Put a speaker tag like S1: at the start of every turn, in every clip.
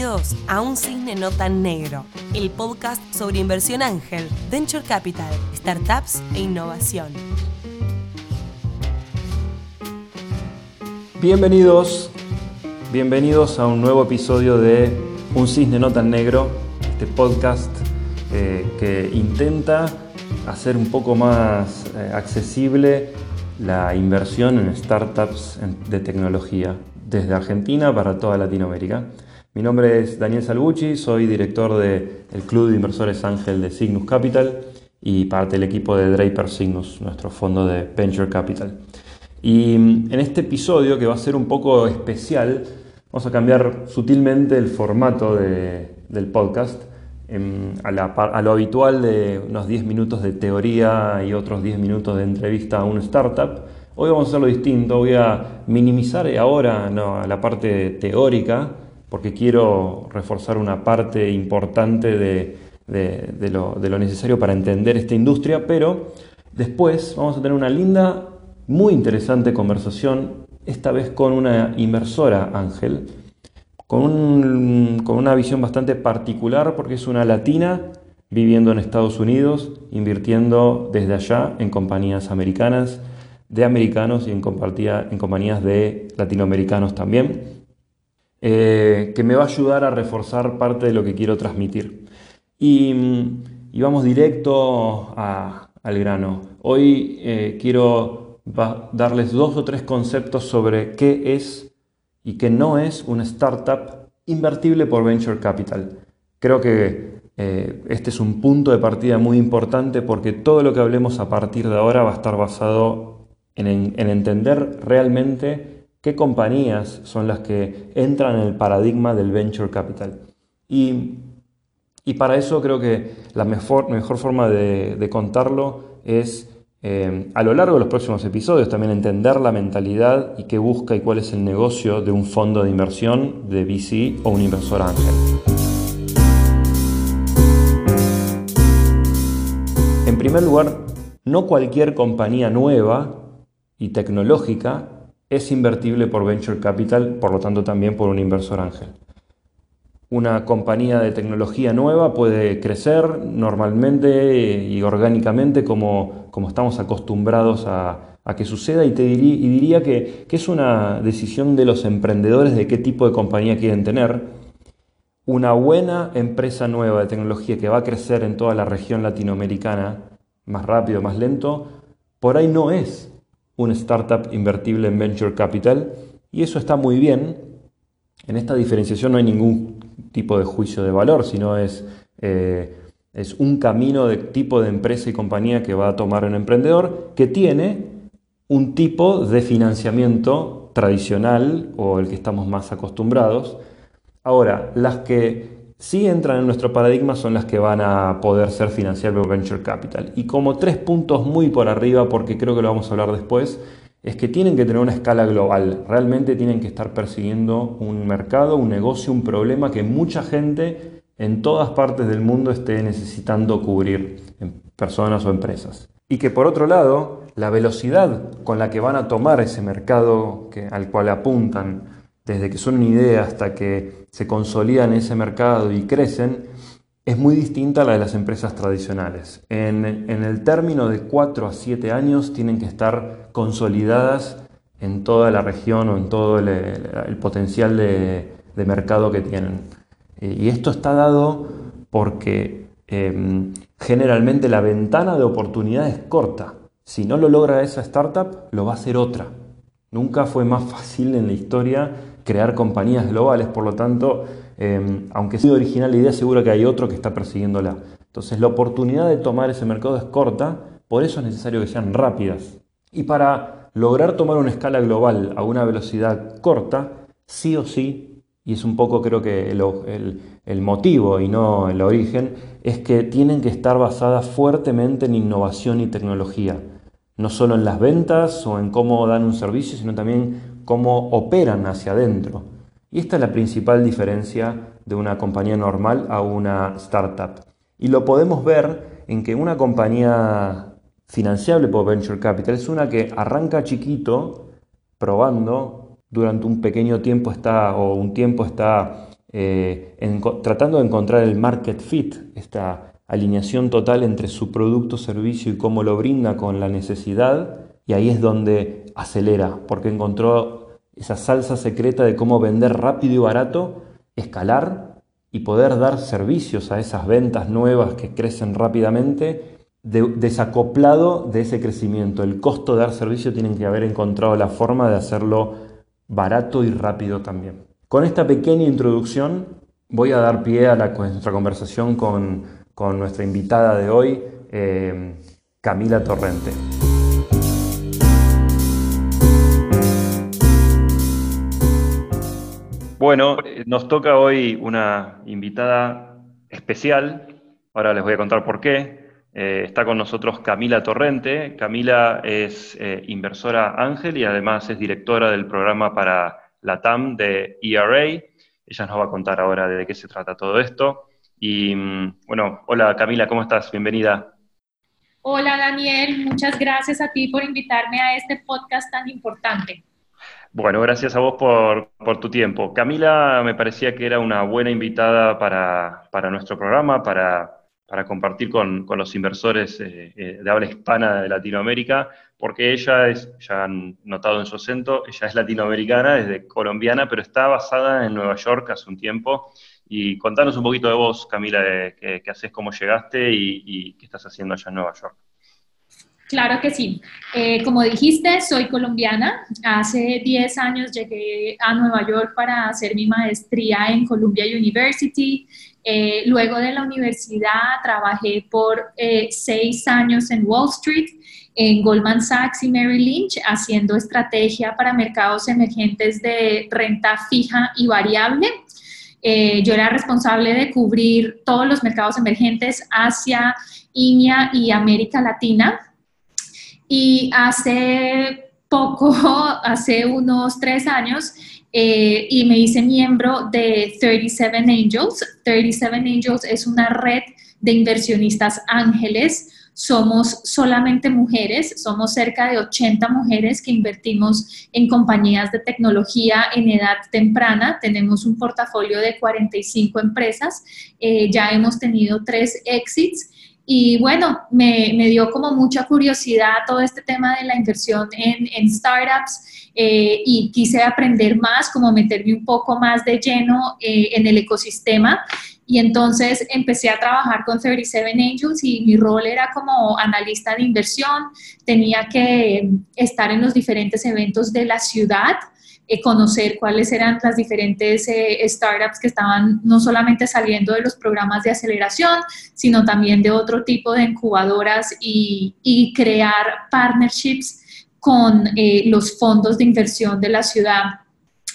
S1: Bienvenidos a Un Cisne No Tan Negro, el podcast sobre inversión ángel, venture capital, startups e innovación.
S2: Bienvenidos, bienvenidos a un nuevo episodio de Un Cisne No Tan Negro, este podcast eh, que intenta hacer un poco más eh, accesible la inversión en startups de tecnología desde Argentina para toda Latinoamérica. Mi nombre es Daniel Salvucci, soy director del Club de Inversores Ángel de Cygnus Capital y parte del equipo de Draper Cygnus, nuestro fondo de Venture Capital. Y mm, en este episodio, que va a ser un poco especial, vamos a cambiar sutilmente el formato del podcast em, a, a, lo habitual de unos 10 minutos de teoría y otros 10 minutos de entrevista a un startup. Hoy vamos a hacerlo distinto, voy a minimizar ahora no, la parte teórica porque quiero reforzar una parte importante de, lo, necesario para entender esta industria, pero después vamos a tener una linda, muy interesante conversación, esta vez con una inversora, Ángel, con, una visión bastante particular porque es una latina viviendo en Estados Unidos, invirtiendo desde allá en compañías americanas, de americanos y en, en compañías de latinoamericanos también. Eh, que me va a ayudar a reforzar parte de lo que quiero transmitir. Y, mm, vamos directo al grano. Hoy eh, quiero darles dos o tres conceptos sobre qué es y qué no es una startup invertible por Venture Capital. Creo que eh, este es un punto de partida muy importante porque todo lo que hablemos a partir de ahora va a estar basado en, en entender realmente qué compañías son las que entran en el paradigma del venture capital. Y, para eso creo que la mejor, mejor forma de, contarlo es eh, a lo largo de los próximos episodios también entender la mentalidad y qué busca y cuál es el negocio de un fondo de inversión de VC o un inversor ángel. En primer lugar, no cualquier compañía nueva y tecnológica es invertible por venture capital, por lo tanto también por un inversor ángel. Una compañía de tecnología nueva puede crecer normalmente y orgánicamente como, como estamos acostumbrados a, que suceda y, te diría, que, que es una decisión de los emprendedores de qué tipo de compañía quieren tener. Una buena empresa nueva de tecnología que va a crecer en toda la región latinoamericana, más rápido, más lento, por ahí no es un startup invertible en venture capital y eso está muy bien. En esta diferenciación no hay ningún tipo de juicio de valor, sino es, eh, es un camino de tipo de empresa y compañía que va a tomar un emprendedor que tiene un tipo de financiamiento tradicional o el que estamos más acostumbrados. Ahora, las que si entran en nuestro paradigma son las que van a poder ser financiadas por Venture Capital. Y como tres puntos muy por arriba, porque creo que lo vamos a hablar después, es que tienen que tener una escala global. Realmente tienen que estar persiguiendo un mercado, un negocio, un problema que mucha gente en todas partes del mundo esté necesitando cubrir, en personas o empresas. Y que por otro lado, la velocidad con la que van a tomar ese mercado que, al cual apuntan, desde que son una idea hasta que se consolidan en ese mercado y crecen, es muy distinta a la de las empresas tradicionales. En, el término de 4 a 7 años tienen que estar consolidadas en toda la región o en todo el, potencial de, mercado que tienen. Y esto está dado porque em, generalmente la ventana de oportunidad es corta. Si no lo logra esa startup, lo va a hacer otra. Nunca fue más fácil en la historia crear compañías globales, por lo tanto, em, aunque sea original la idea, seguro que hay otro que está persiguiéndola. Entonces, la oportunidad de tomar ese mercado es corta, por eso es necesario que sean rápidas. Y para lograr tomar una escala global a una velocidad corta, sí o sí, y es un poco creo que el, el motivo y no el origen, es que tienen que estar basadas fuertemente en innovación y tecnología no solo en las ventas o en cómo dan un servicio, sino también cómo operan hacia adentro. Y esta es la principal diferencia de una compañía normal a una startup. Y lo podemos ver en que una compañía financiable por Venture Capital es una que arranca chiquito, probando, durante un pequeño tiempo está, o un tiempo está eh, tratando de encontrar el market fit, esta alineación total entre su producto, servicio y cómo lo brinda con la necesidad, y ahí es donde acelera, porque encontró esa salsa secreta de cómo vender rápido y barato, escalar y poder dar servicios a esas ventas nuevas que crecen rápidamente, desacoplado de ese crecimiento. El costo de dar servicio tienen que haber encontrado la forma de hacerlo barato y rápido también. Con esta pequeña introducción voy a dar pie a, nuestra conversación con, nuestra invitada de hoy, eh, Camila Torrente. Bueno, nos toca hoy una invitada especial, ahora les voy a contar por qué. Eh, está con nosotros Camila Torrente. Camila es eh, inversora Ángel y además es directora del programa para la TAM de ERA. Ella nos va a contar ahora de qué se trata todo esto. Y mm, bueno, hola Camila, ¿cómo estás? Bienvenida.
S3: Hola Daniel, muchas gracias a ti por invitarme a este podcast tan importante.
S2: Bueno, gracias a vos por, tu tiempo. Camila me parecía que era una buena invitada para, nuestro programa, para, compartir con, los inversores eh, eh, de habla hispana de Latinoamérica, porque ella es, ya han notado en su acento, ella es latinoamericana, es colombiana, pero está basada en Nueva York hace un tiempo. Y contanos un poquito de vos, Camila, qué, haces, cómo llegaste y qué estás haciendo allá en Nueva York.
S3: Claro que sí. Eh, como dijiste, soy colombiana. Hace 10 años llegué a Nueva York para hacer mi maestría en Columbia University. Eh, luego de la universidad trabajé por eh, seis años en Wall Street, en Goldman Sachs y Merrill Lynch, haciendo estrategia para mercados emergentes de renta fija y variable. yo era responsable de cubrir todos los mercados emergentes Asia, India y América Latina. Y hace poco, hace unos tres años, eh, y me hice miembro de 37 Angels. 37 Angels es una red de inversionistas ángeles. Somos solamente mujeres, somos cerca de 80 mujeres que invertimos en compañías de tecnología en edad temprana. Tenemos un portafolio de 45 empresas. Eh, ya hemos tenido tres exits y bueno, me, me, dio como mucha curiosidad todo este tema de la inversión en, en startups eh, y quise aprender más, como meterme un poco más de lleno eh, en el ecosistema. Y entonces empecé a trabajar con 37 Angels y mi rol era como analista de inversión. Tenía que estar en los diferentes eventos de la ciudad eh, conocer cuáles eran las diferentes eh, startups que estaban no solamente saliendo de los programas de aceleración, sino también de otro tipo de incubadoras y, crear partnerships con eh, los fondos de inversión de la ciudad.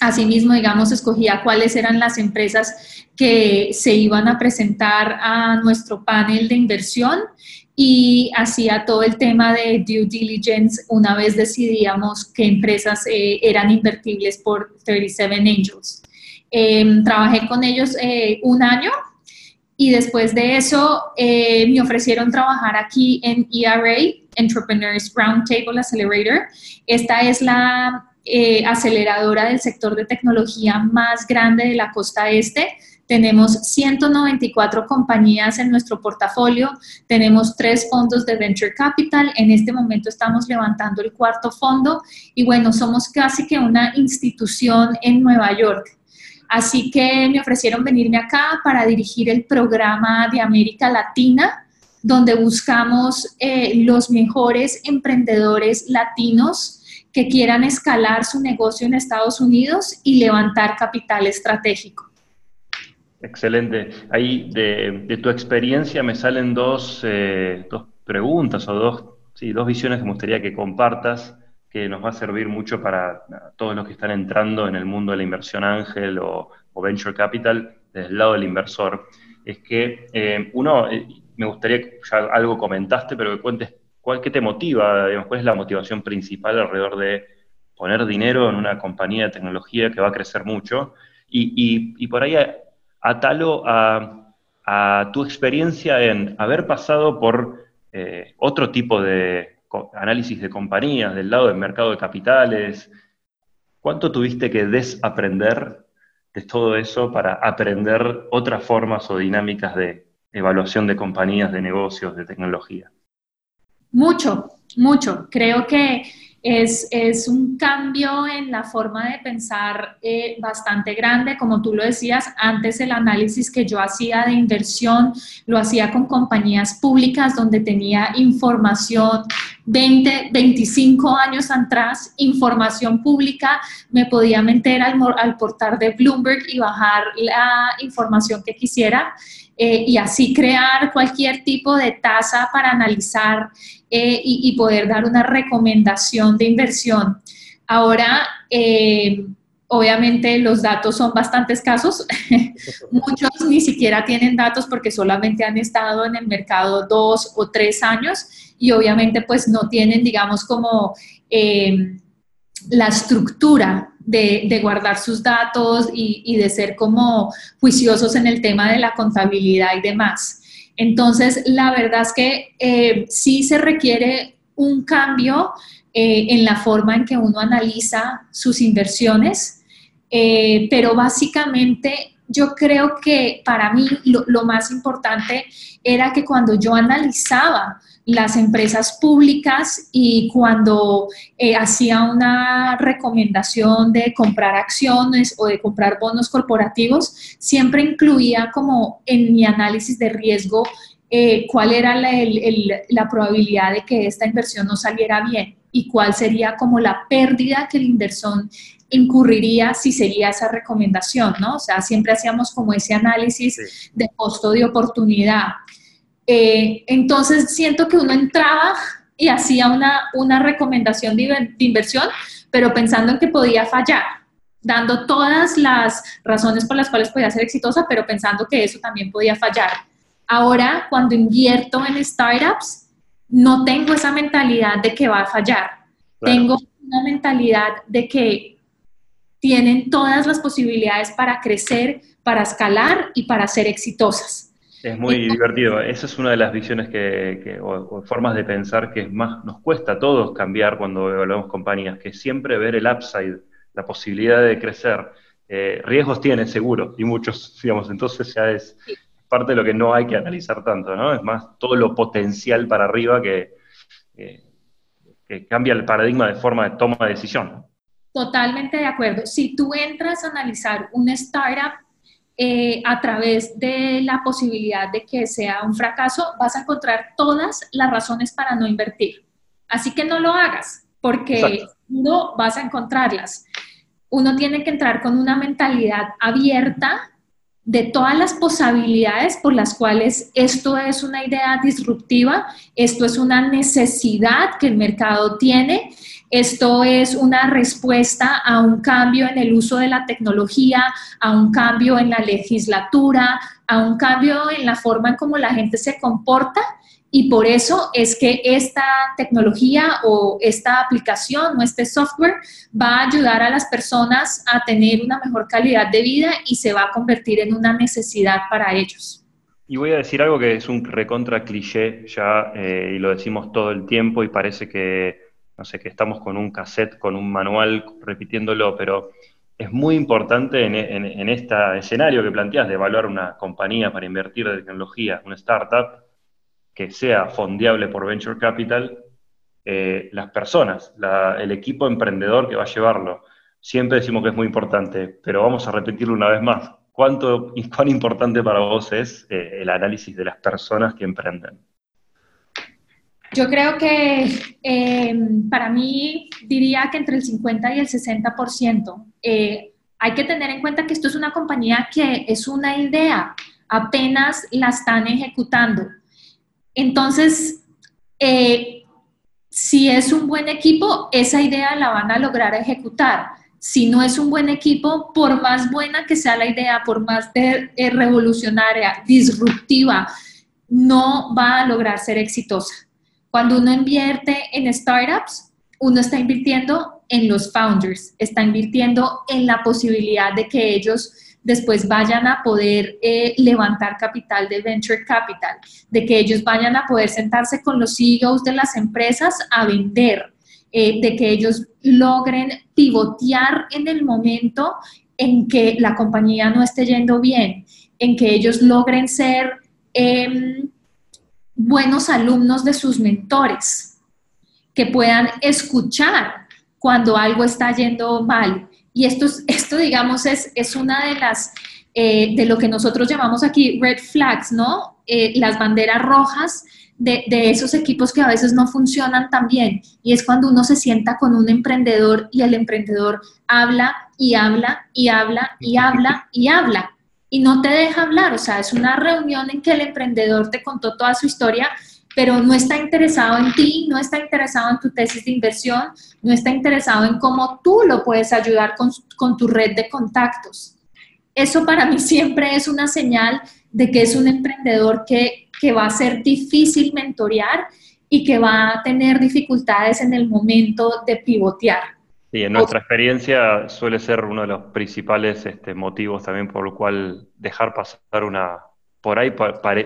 S3: Asimismo, digamos, escogía cuáles eran las empresas que se iban a presentar a nuestro panel de inversión y hacía todo el tema de due diligence una vez decidíamos qué empresas eh, eran invertibles por 37 Angels. Em, trabajé con ellos eh, un año y después de eso eh, me ofrecieron trabajar aquí en ERA, Entrepreneurs Roundtable Accelerator. Esta es la aceleradora del sector de tecnología más grande de la costa este tenemos 194 compañías en nuestro portafolio, tenemos tres fondos de Venture Capital, en este momento estamos levantando el cuarto fondo y bueno, somos casi que una institución en Nueva York. Así que me ofrecieron venirme acá para dirigir el programa de América Latina, donde buscamos eh, los mejores emprendedores latinos que quieran escalar su negocio en Estados Unidos y levantar capital estratégico.
S2: Excelente. Ahí de, tu experiencia me salen dos, eh, dos preguntas o dos, sí, dos visiones que me gustaría que compartas, que nos va a servir mucho para todos los que están entrando en el mundo de la inversión ángel o, venture capital desde el lado del inversor. Es que eh, uno, eh, me gustaría que ya algo comentaste, pero que cuentes cuál qué te motiva, cuál es la motivación principal alrededor de poner dinero en una compañía de tecnología que va a crecer mucho. Y, y, y por ahí atalo a, tu experiencia en haber pasado por eh, otro tipo de análisis de compañías, del lado del mercado de capitales. ¿Cuánto tuviste que desaprender de todo eso para aprender otras formas o dinámicas de evaluación de compañías, de negocios, de tecnología?
S3: Mucho, mucho. Creo que es, un cambio en la forma de pensar eh, bastante grande. Como tú lo decías, antes el análisis que yo hacía de inversión lo hacía con compañías públicas donde tenía información 20, 25 años atrás, información pública, me podía meter al, al portal de Bloomberg y bajar la información que quisiera. Eh, y así crear cualquier tipo de tasa para analizar eh, y, poder dar una recomendación de inversión. Ahora, eh, obviamente los datos son bastante escasos. Muchos ni siquiera tienen datos porque solamente han estado en el mercado dos o tres años y obviamente pues no tienen, digamos, como la estructura de, guardar sus datos y, de ser como juiciosos en el tema de la contabilidad y demás. Entonces, la verdad es que eh, sí se requiere un cambio eh, en la forma en que uno analiza sus inversiones, eh, pero básicamente yo creo que para mí lo, más importante era que cuando yo analizaba las empresas públicas y cuando eh, hacía una recomendación de comprar acciones o de comprar bonos corporativos, siempre incluía como en mi análisis de riesgo eh, cuál era la, la probabilidad de que esta inversión no saliera bien y cuál sería como la pérdida que el inversor incurriría si seguía esa recomendación, ¿no? O sea, siempre hacíamos como ese análisis de costo de oportunidad. Eh, entonces siento que uno entraba y hacía una, una recomendación de, inversión, pero pensando en que podía fallar, dando todas las razones por las cuales podía ser exitosa, pero pensando que eso también podía fallar. Ahora, cuando invierto en startups, no tengo esa mentalidad de que va a fallar. Tengo una mentalidad de que tienen todas las posibilidades para crecer, para escalar y para ser exitosas.
S2: Es muy divertido. Esa es una de las visiones que, o, formas de pensar que más nos cuesta a todos cambiar cuando evaluamos compañías, que siempre ver el upside, la posibilidad de crecer. Eh, riesgos tiene seguro y muchos, digamos, entonces ya es parte de lo que no hay que analizar tanto, ¿no? Es más todo lo potencial para arriba que, que cambia el paradigma de forma de toma de decisión.
S3: Totalmente de acuerdo. Si tú entras a analizar una startup eh, a través de la posibilidad de que sea un fracaso, vas a encontrar todas las razones para no invertir. Así que no lo hagas, porque no vas a encontrarlas. Uno tiene que entrar con una mentalidad abierta de todas las posibilidades por las cuales esto es una idea disruptiva, esto es una necesidad que el mercado tiene esto es una respuesta a un cambio en el uso de la tecnología, a un cambio en la legislatura, a un cambio en la forma en cómo la gente se comporta y por eso es que esta tecnología o esta aplicación o este software va a ayudar a las personas a tener una mejor calidad de vida y se va a convertir en una necesidad para ellos.
S2: Y voy a decir algo que es un recontra cliché ya y lo decimos todo el tiempo y parece que no sé, que estamos con un cassette, con un manual repitiéndolo, pero es muy importante en, este escenario que planteas de evaluar una compañía para invertir de tecnología, una startup, que sea fondeable por Venture Capital, eh, las personas, el equipo emprendedor que va a llevarlo. Siempre decimos que es muy importante, pero vamos a repetirlo una vez más. ¿Cuánto cuán importante para vos es eh, el análisis de las personas que emprenden?
S3: Yo creo que em, para mí diría que entre el 50 y el 60%. Eh, hay que tener en cuenta que esto es una compañía que es una idea, apenas la están ejecutando. Entonces, eh, si es un buen equipo, esa idea la van a lograr ejecutar. Si no es un buen equipo, por más buena que sea la idea, por más eh, revolucionaria, disruptiva, no va a lograr ser exitosa. Cuando uno invierte en startups, uno está invirtiendo en los founders, está invirtiendo en la posibilidad de que ellos después vayan a poder eh, levantar capital de venture capital, de que ellos vayan a poder sentarse con los CEOs de las empresas a vender, eh, de que ellos logren pivotear en el momento en que la compañía no esté yendo bien, en que ellos logren ser em, buenos alumnos de sus mentores, que puedan escuchar cuando algo está yendo mal. Y esto, esto digamos, es, es una de las, eh, de lo que nosotros llamamos aquí red flags, ¿no? Eh, las banderas rojas de, de, esos equipos que a veces no funcionan tan bien. Y es cuando uno se sienta con un emprendedor y el emprendedor habla y habla y habla y habla y habla y no te deja hablar. O sea, es una reunión en que el emprendedor te contó toda su historia, pero no está interesado en ti, no está interesado en tu tesis de inversión, no está interesado en cómo tú lo puedes ayudar con, con tu red de contactos. Eso para mí siempre es una señal de que es un emprendedor que, que va a ser difícil mentorear y que va a tener dificultades en el momento de pivotear.
S2: Sí, en nuestra experiencia suele ser uno de los principales este, motivos también por el cual dejar pasar una, por ahí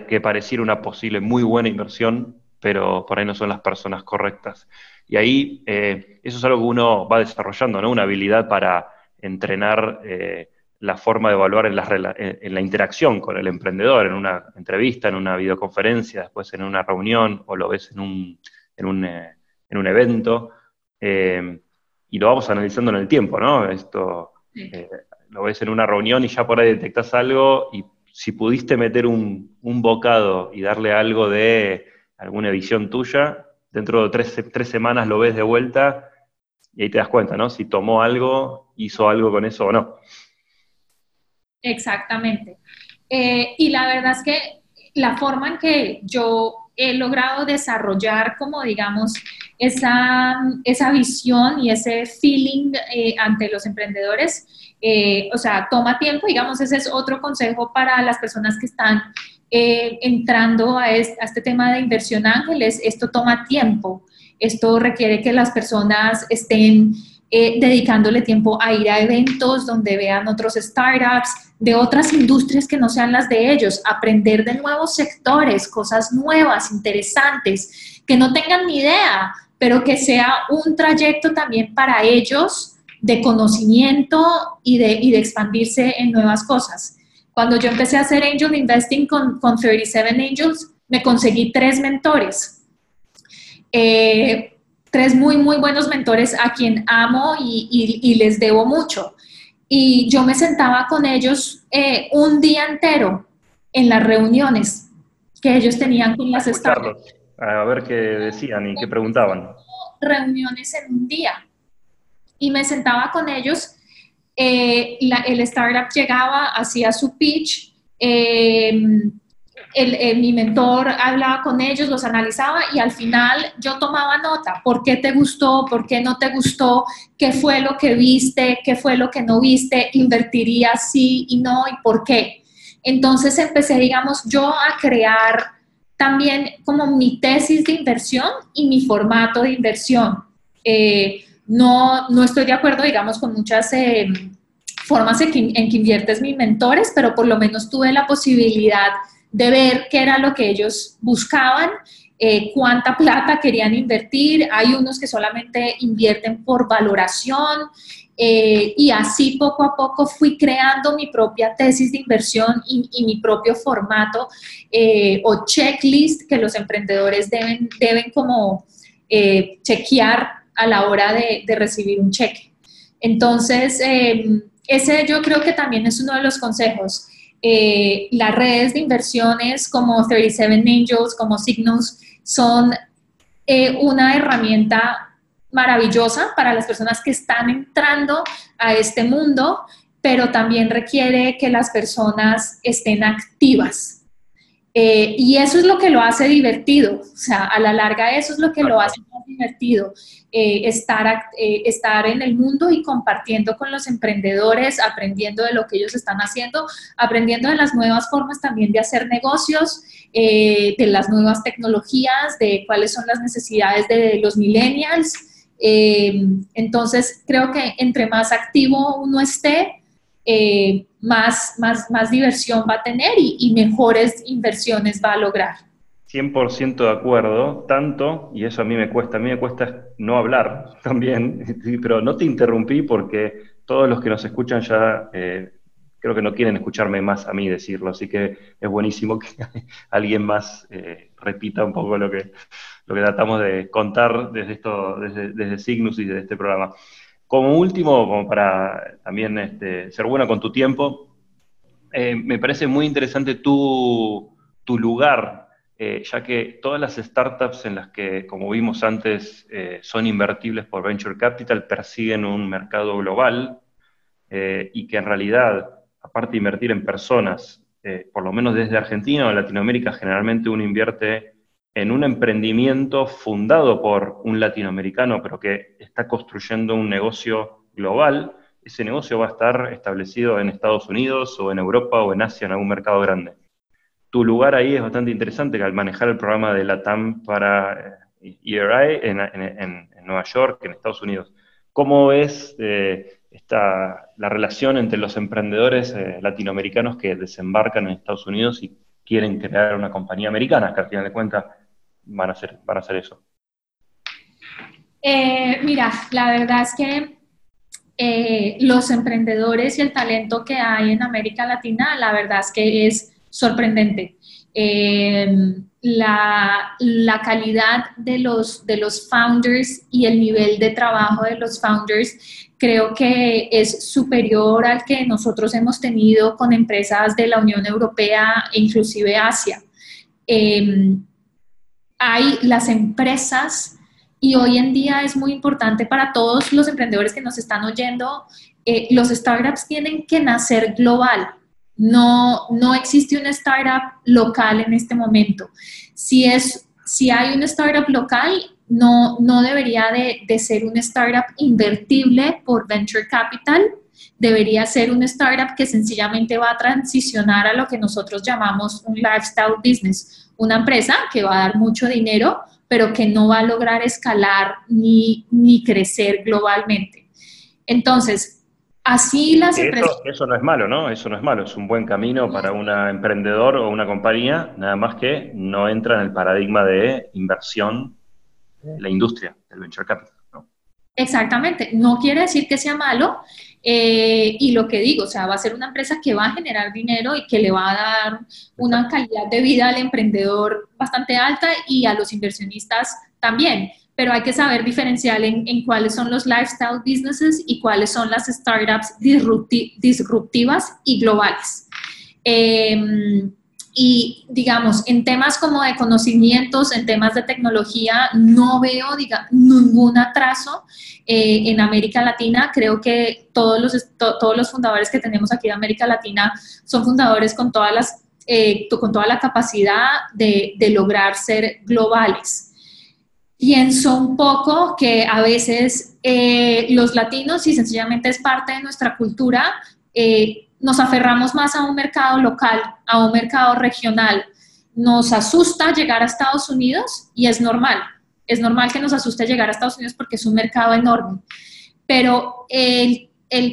S2: que pareciera una posible muy buena inversión, pero por ahí no son las personas correctas. Y ahí eh, eso es algo que uno va desarrollando, ¿no? Una habilidad para entrenar eh, la forma de evaluar en la, en la, interacción con el emprendedor, en una entrevista, en una videoconferencia, después en una reunión, o lo ves en un, en un, eh, en un evento y lo vamos analizando en el tiempo, ¿no? Esto eh, lo ves en una reunión y ya por ahí detectas algo y si pudiste meter un, bocado y darle algo de alguna edición tuya, dentro de tres, tres, semanas lo ves de vuelta y ahí te das cuenta, ¿no? Si tomó algo, hizo algo con eso o no.
S3: Exactamente. Eh, y la verdad es que la forma en que yo he logrado desarrollar como digamos esa, esa visión y ese feeling eh, ante los emprendedores. Eh, o sea, toma tiempo, digamos, ese es otro consejo para las personas que están eh, entrando a este, a este, tema de inversión ángeles. Esto toma tiempo, esto requiere que las personas estén dedicándole tiempo a ir a eventos donde vean otros startups de otras industrias que no sean las de ellos, aprender de nuevos sectores, cosas nuevas, interesantes, que no tengan ni idea, pero que sea un trayecto también para ellos de conocimiento y de, y de expandirse en nuevas cosas. Cuando yo empecé a hacer angel investing con, con 37 Angels, me conseguí tres mentores. Eh, tres muy, muy buenos mentores a quien amo y, y, les debo mucho. Y yo me sentaba con ellos eh, un día entero en las reuniones que ellos tenían con las startups
S2: a ver qué decían y qué preguntaban.
S3: Reuniones en un día y me sentaba con ellos. Eh, el startup llegaba, hacía su pitch, eh, mi mentor hablaba con ellos, los analizaba y al final yo tomaba nota. ¿Por qué te gustó? ¿Por qué no te gustó? ¿Qué fue lo que viste? ¿Qué fue lo que no viste? ¿Invertiría sí y no? ¿Y por qué? Entonces empecé, digamos, yo a crear también como mi tesis de inversión y mi formato de inversión. Eh, no, no estoy de acuerdo, digamos, con muchas eh, formas en que, inviertes mis mentores, pero por lo menos tuve la posibilidad de ver qué era lo que ellos buscaban, eh, cuánta plata querían invertir. Hay unos que solamente invierten por valoración, eh, y así poco a poco fui creando mi propia tesis de inversión y, mi propio formato eh, o checklist que los emprendedores deben, deben como eh, chequear a la hora de, recibir un cheque. Entonces, ese yo creo que también es uno de los consejos. las redes de inversiones como 37 Angels, como Signals, son una herramienta maravillosa para las personas que están entrando a este mundo, pero también requiere que las personas estén activas. Eh, y eso es lo que lo hace divertido, o sea, a la larga eso es lo que lo hace más divertido, eh, estar, eh, estar en el mundo y compartiendo con los emprendedores, aprendiendo de lo que ellos están haciendo, aprendiendo de las nuevas formas también de hacer negocios, de las nuevas tecnologías, de cuáles son las necesidades de los millennials. Eh, entonces, creo que entre más activo uno esté, eh, más, más, más diversión va a tener y, mejores inversiones va a lograr.
S2: 100% de acuerdo, tanto, y eso a mí me cuesta, a mí me cuesta no hablar también, pero no te interrumpí porque todos los que nos escuchan ya eh, creo que no quieren escucharme más a mí decirlo, así que es buenísimo que alguien más eh, repita un poco lo que, lo que tratamos de contar desde, esto, desde, desde Cygnus y desde este programa. Como último, como para también este, ser bueno con tu tiempo, eh, me parece muy interesante tu, lugar, eh, ya que todas las startups en las que, como vimos antes, son invertibles por Venture Capital, persiguen un mercado global y que en realidad aparte de invertir en personas, eh, por lo menos desde Argentina o Latinoamérica, generalmente uno invierte en un emprendimiento fundado por un latinoamericano, pero que está construyendo un negocio global, ese negocio va a estar establecido en Estados Unidos o en Europa o en Asia, en algún mercado grande. Tu lugar ahí es bastante interesante, que al manejar el programa de LATAM para ERI eh, en, Nueva York, en Estados Unidos. ¿Cómo es eh, está la relación entre los emprendedores eh, latinoamericanos que desembarcan en Estados Unidos y quieren crear una compañía americana, que al final de cuentas van a hacer, van a hacer eso.
S3: Eh, mira, la verdad es que eh, los emprendedores y el talento que hay en América Latina, la verdad es que es sorprendente. La, la, calidad de los, de los founders y el nivel de trabajo de los founders creo que es superior al que nosotros hemos tenido con empresas de la Unión Europea e inclusive Asia. Hay las empresas y hoy en día es muy importante para todos los emprendedores que nos están oyendo, eh, los startups tienen que nacer global. No, no existe una startup local en este momento. Si, es, si hay una startup local, no, no debería de, ser un startup invertible por venture capital, debería ser un startup que sencillamente va a transicionar a lo que nosotros llamamos un lifestyle business, una empresa que va a dar mucho dinero, pero que no va a lograr escalar ni, ni crecer globalmente. Entonces, así las empresas...
S2: Eso no es malo, ¿no? Eso no es malo, es un buen camino para un emprendedor o una compañía, nada más que no entra en el paradigma de inversión la industria del venture capital. ¿no?
S3: Exactamente, no quiere decir que sea malo. Eh, y lo que digo, o sea, va a ser una empresa que va a generar dinero y que le va a dar una calidad de vida al emprendedor bastante alta y a los inversionistas también. Pero hay que saber diferenciar en, en cuáles son los lifestyle businesses y cuáles son las startups disruptivas y globales. Eh, y digamos, en temas como de conocimientos, en temas de tecnología, no veo diga, ningún atraso eh, en América Latina. Creo que todos los, todos los fundadores que tenemos aquí de América Latina son fundadores con, todas las, eh, con toda la capacidad de, de lograr ser globales. Pienso un poco que a veces eh, los latinos, y sencillamente es parte de nuestra cultura, nos aferramos más a un mercado local, a un mercado regional. Nos asusta llegar a Estados Unidos y es normal. Es normal que nos asuste llegar a Estados Unidos porque es un mercado enorme. Pero el,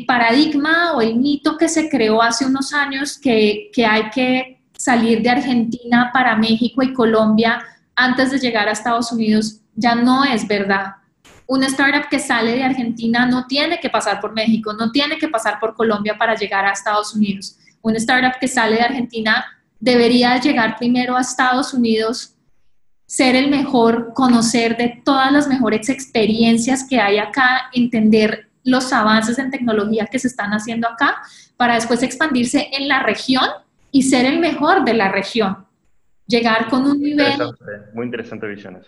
S3: paradigma o el mito que se creó hace unos años que, que hay que salir de Argentina para México y Colombia antes de llegar a Estados Unidos ya no es verdad una startup que sale de Argentina no tiene que pasar por México, no tiene que pasar por Colombia para llegar a Estados Unidos. Una startup que sale de Argentina debería llegar primero a Estados Unidos, ser el mejor, conocer de todas las mejores experiencias que hay acá, entender los avances en tecnología que se están haciendo acá, para después expandirse en la región y ser el mejor de la región. Llegar con un nivel...
S2: muy interesante visión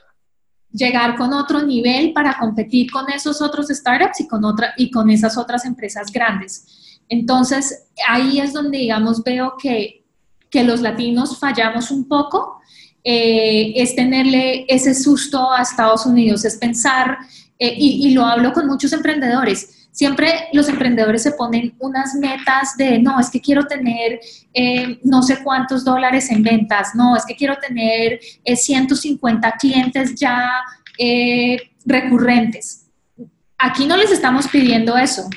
S3: llegar con otro nivel para competir con esos otros startups y con, otra, y con esas otras empresas grandes. Entonces, ahí es donde, digamos, veo que, que los latinos fallamos un poco, eh, es tenerle ese susto a Estados Unidos, es pensar, eh, y, y lo hablo con muchos emprendedores, Siempre los emprendedores se ponen unas metas de, no, es que quiero tener eh, no sé cuántos dólares en ventas, no, es que quiero tener 150 eh, clientes ya eh, recurrentes. Aquí no les estamos pidiendo eso.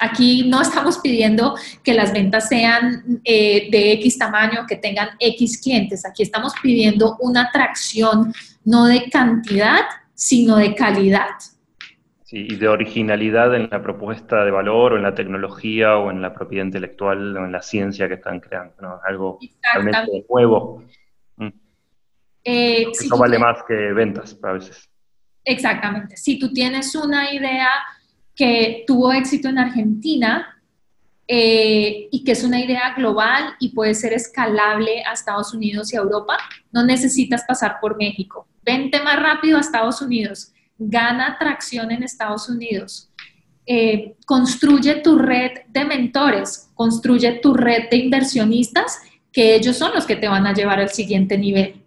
S3: Aquí no estamos pidiendo que las ventas sean de X tamaño, que tengan X clientes. Aquí estamos pidiendo una atracción no de cantidad, sino de calidad.
S2: Y de originalidad en la propuesta de valor o en la tecnología o en la propiedad intelectual o en la ciencia que están creando, ¿no? Algo realmente nuevo. Mm. Eh, Eso vale más que ventas a veces.
S3: Exactamente. Si tú tienes una idea que tuvo éxito en Argentina eh, y que es una idea global y puede ser escalable a Estados Unidos y a Europa, no necesitas pasar por México. Vente más rápido a Estados Unidos gana tracción en Estados Unidos. Eh, construye tu red de mentores, construye tu red de inversionistas, que ellos son los que te van a llevar al siguiente nivel.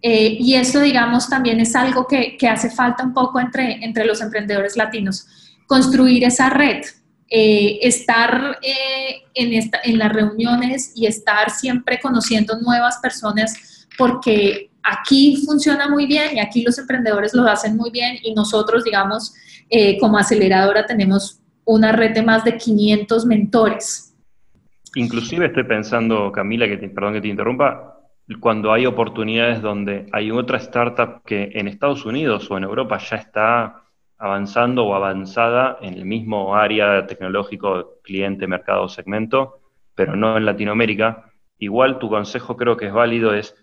S3: Eh, y eso, digamos, también es algo que, hace falta un poco entre, entre los emprendedores latinos, construir esa red, eh, estar en, esta, en las reuniones y estar siempre conociendo nuevas personas, porque aquí funciona muy bien y aquí los emprendedores lo hacen muy bien y nosotros, digamos, eh, como aceleradora tenemos una red de más de 500 mentores.
S2: Inclusive estoy pensando, Camila, que perdón que te interrumpa, cuando hay oportunidades donde hay otra startup que en Estados Unidos o en Europa ya está avanzando o avanzada en el mismo área tecnológico, cliente, mercado, segmento, pero no en Latinoamérica, igual tu consejo creo que es válido, es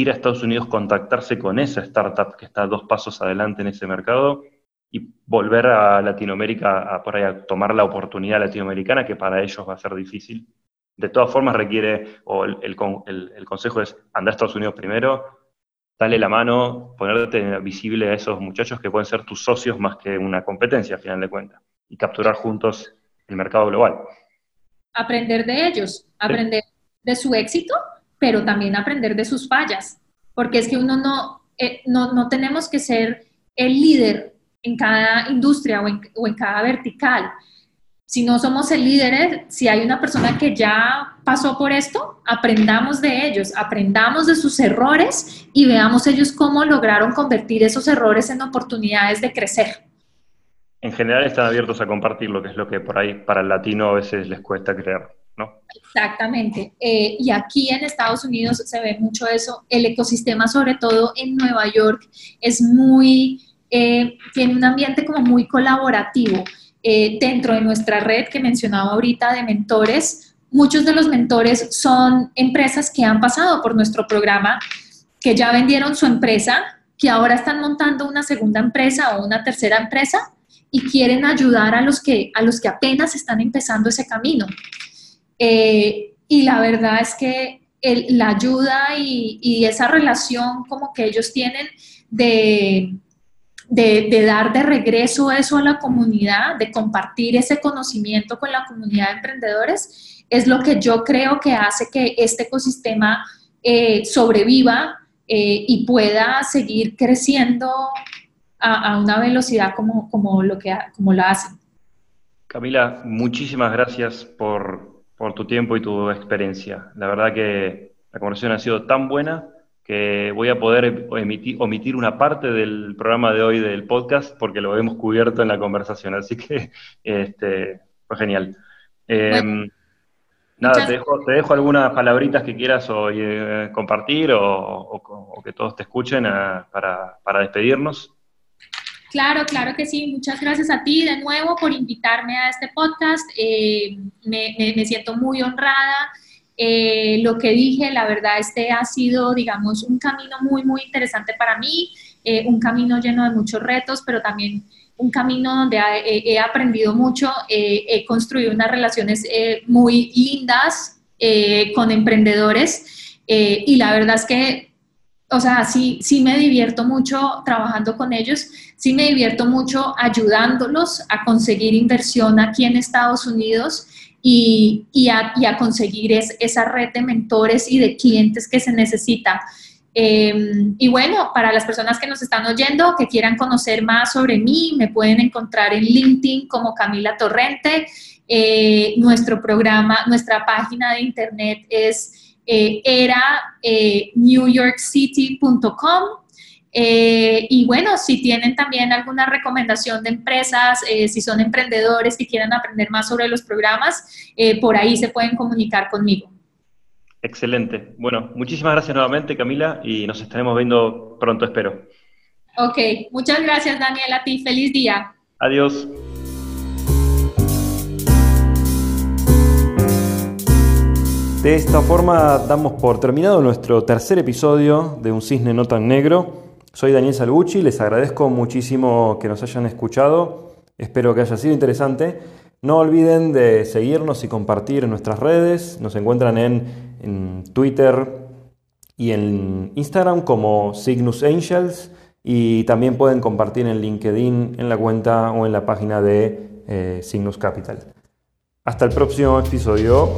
S2: ir a Estados Unidos, contactarse con esa startup que está dos pasos adelante en ese mercado y volver a Latinoamérica a, por ahí, a tomar la oportunidad latinoamericana, que para ellos va a ser difícil. De todas formas requiere, o el, consejo es, andar a Estados Unidos primero, dale la mano, ponerte visible a esos muchachos que pueden ser tus socios más que una competencia, a final de cuentas, y capturar juntos el mercado global.
S3: Aprender de ellos, aprender de su éxito pero también aprender de sus fallas, porque es que uno no, eh, no, no, tenemos que ser el líder en cada industria o en, o en cada vertical. Si no somos el líder, si hay una persona que ya pasó por esto, aprendamos de ellos, aprendamos de sus errores y veamos ellos cómo lograron convertir esos errores en oportunidades de crecer.
S2: En general están abiertos a compartir lo que es lo que por ahí para el latino a veces les cuesta creer.
S3: Exactamente. Eh, y aquí en Estados Unidos se ve mucho eso. El ecosistema, sobre todo en Nueva York, es muy, eh, tiene un ambiente como muy colaborativo. Eh, dentro de nuestra red que mencionaba ahorita de mentores, muchos de los mentores son empresas que han pasado por nuestro programa, que ya vendieron su empresa, que ahora están montando una segunda empresa o una tercera empresa y quieren ayudar a los que, a los que apenas están empezando ese camino. Eh, y la verdad es que la ayuda y, esa relación como que ellos tienen de, dar de regreso eso a la comunidad, de compartir ese conocimiento con la comunidad de emprendedores, es lo que yo creo que hace que este ecosistema eh, sobreviva eh, y pueda seguir creciendo a, una velocidad como, como, lo que, como lo hacen.
S2: Camila, muchísimas gracias por, por tu tiempo y tu experiencia. La verdad que la conversación ha sido tan buena que voy a poder omitir una parte del programa de hoy del podcast porque lo hemos cubierto en la conversación. Así que este, fue genial. Em, nada, te dejo, algunas palabritas que quieras eh, compartir o, que todos te escuchen eh, para, para despedirnos.
S3: Claro, claro que sí. Muchas gracias a ti de nuevo por invitarme a este podcast. Eh, me, siento muy honrada. Eh, lo que dije, la verdad, este ha sido, digamos, un camino muy, muy interesante para mí, eh, un camino lleno de muchos retos, pero también un camino donde he, aprendido mucho, he construido unas relaciones muy lindas con emprendedores y la verdad es que, o sea, sí, sí me divierto mucho trabajando con ellos sí me divierto mucho ayudándolos a conseguir inversión aquí en Estados Unidos y, a, conseguir esa red de mentores y de clientes que se necesita. Em, y bueno, para las personas que nos están oyendo, que quieran conocer más sobre mí, me pueden encontrar en LinkedIn como Camila Torrente. Eh, nuestro programa, nuestra página de internet es eh, era eh, newyorkcity.com eh, y bueno, si tienen también alguna recomendación de empresas, si son emprendedores que quieran aprender más sobre los programas, por ahí se pueden comunicar conmigo.
S2: Excelente. Bueno, muchísimas gracias nuevamente, Camila, y nos estaremos viendo pronto, espero.
S3: Ok, muchas gracias, Daniel, a ti. Feliz día.
S2: Adiós. De esta forma damos por terminado nuestro tercer episodio de Un Cisne No Tan Negro. Soy Daniel Salvucci, les agradezco muchísimo que nos hayan escuchado, espero que haya sido interesante. No olviden de seguirnos y compartir en nuestras redes, nos encuentran en, en Twitter y en Instagram como Cygnus Angels y también pueden compartir en LinkedIn, en la cuenta o en la página de eh, Cygnus Capital. Hasta el próximo episodio.